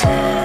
tell